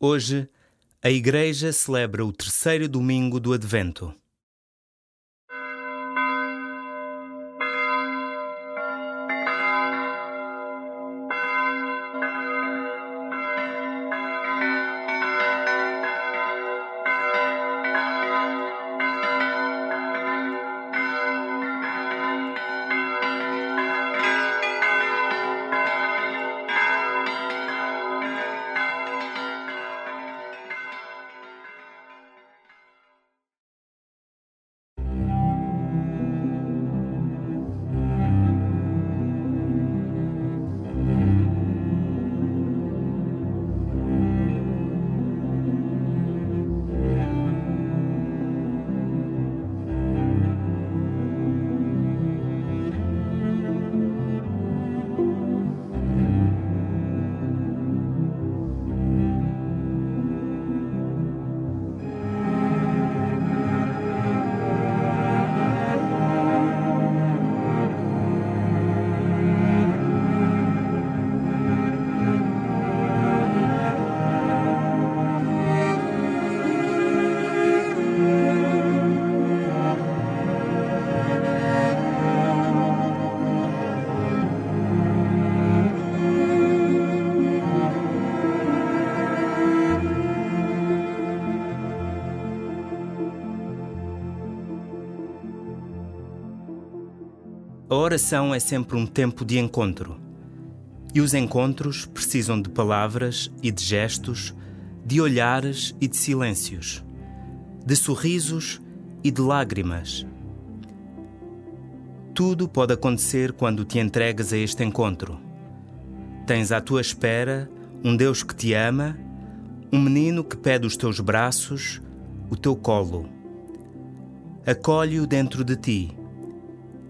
Hoje, a Igreja celebra o terceiro domingo do Advento. Oração é sempre um tempo de encontro. E os encontros precisam de palavras e de gestos, de olhares e de silêncios, de sorrisos e de lágrimas. Tudo pode acontecer quando te entregas a este encontro. Tens à tua espera um Deus que te ama, um menino que pede os teus braços, o teu colo. Acolhe-o dentro de ti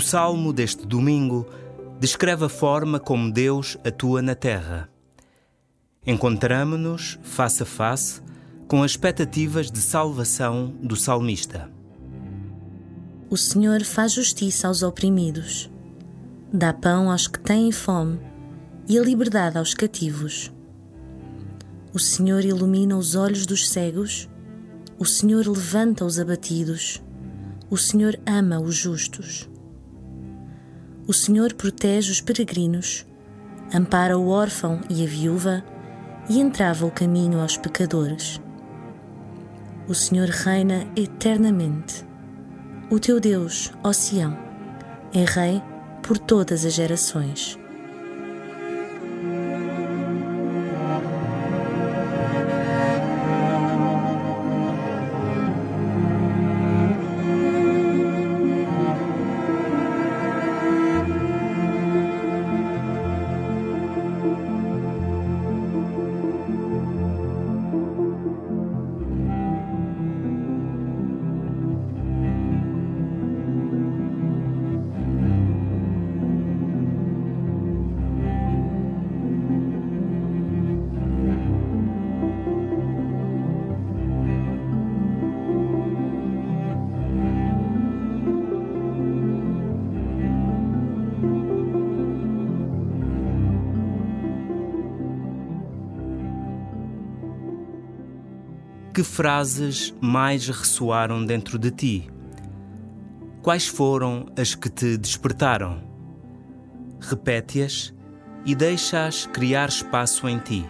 O salmo deste domingo descreve a forma como Deus atua na terra. Encontramo-nos face a face com as expectativas de salvação do salmista. O Senhor faz justiça aos oprimidos, dá pão aos que têm fome e a liberdade aos cativos. O Senhor ilumina os olhos dos cegos, o Senhor levanta os abatidos, o Senhor ama os justos. O Senhor protege os peregrinos, ampara o órfão e a viúva e entrava o caminho aos pecadores. O Senhor reina eternamente. O teu Deus, ó Sião, é Rei por todas as gerações. Que frases mais ressoaram dentro de ti? Quais foram as que te despertaram? Repete-as e deixa-as criar espaço em ti.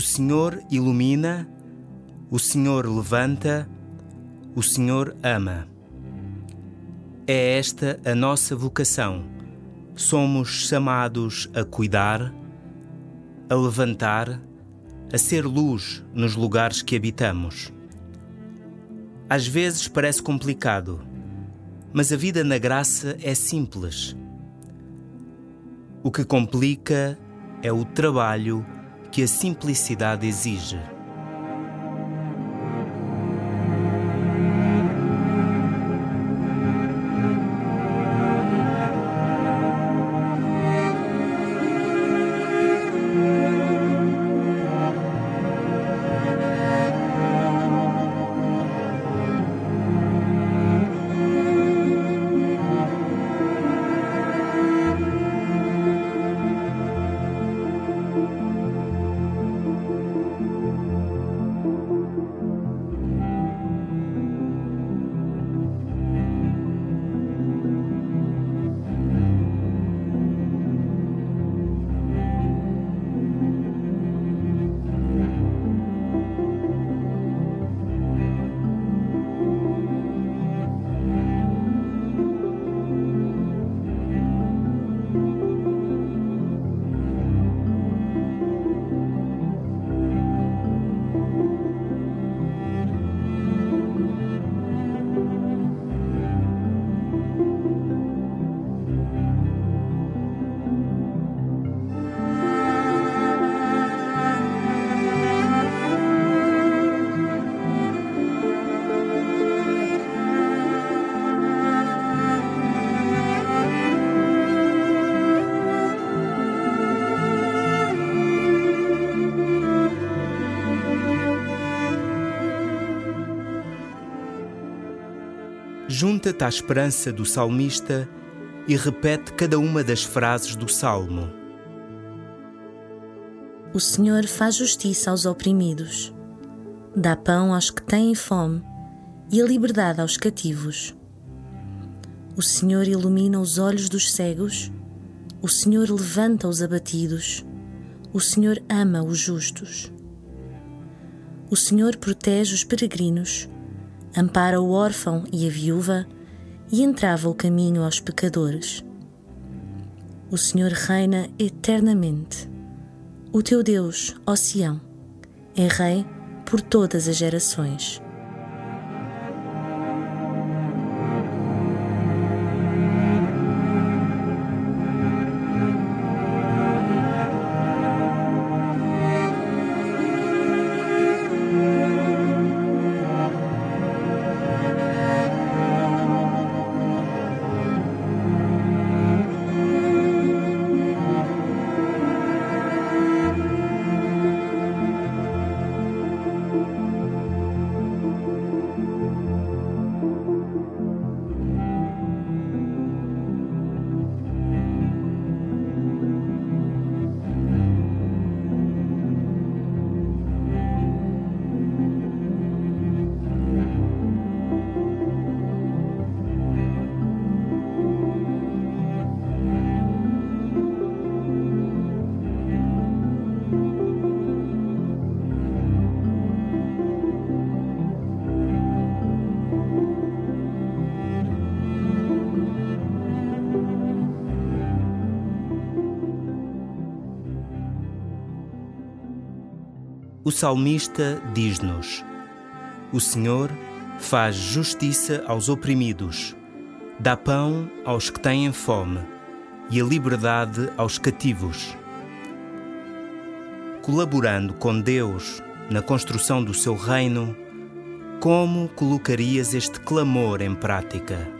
O Senhor ilumina, o Senhor levanta, o Senhor ama. É esta a nossa vocação. Somos chamados a cuidar, a levantar, a ser luz nos lugares que habitamos. Às vezes parece complicado, mas a vida na graça é simples. O que complica é o trabalho que a simplicidade exige. Junta-te à esperança do salmista e repete cada uma das frases do salmo. O Senhor faz justiça aos oprimidos, dá pão aos que têm fome e a liberdade aos cativos. O Senhor ilumina os olhos dos cegos, o Senhor levanta os abatidos, o Senhor ama os justos. O Senhor protege os peregrinos ampara o órfão e a viúva e entrava o caminho aos pecadores. O Senhor reina eternamente. O teu Deus, ó Sião, é Rei por todas as gerações. O salmista diz-nos: O Senhor faz justiça aos oprimidos, dá pão aos que têm fome e a liberdade aos cativos. Colaborando com Deus na construção do seu reino, como colocarias este clamor em prática?